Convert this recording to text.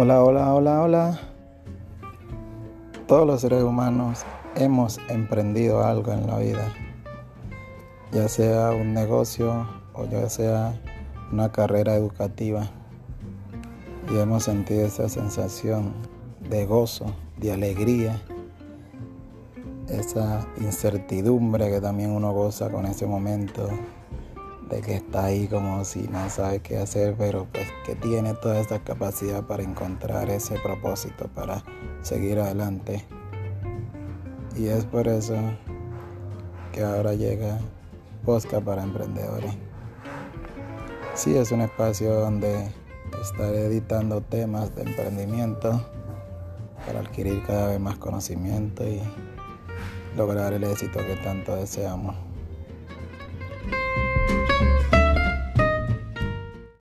Hola, hola, hola, hola. Todos los seres humanos hemos emprendido algo en la vida, ya sea un negocio o ya sea una carrera educativa. Y hemos sentido esa sensación de gozo, de alegría, esa incertidumbre que también uno goza con ese momento de que está ahí como si no sabe qué hacer, pero pues que tiene toda esa capacidad para encontrar ese propósito, para seguir adelante. Y es por eso que ahora llega Posca para Emprendedores. Sí, es un espacio donde estaré editando temas de emprendimiento para adquirir cada vez más conocimiento y lograr el éxito que tanto deseamos.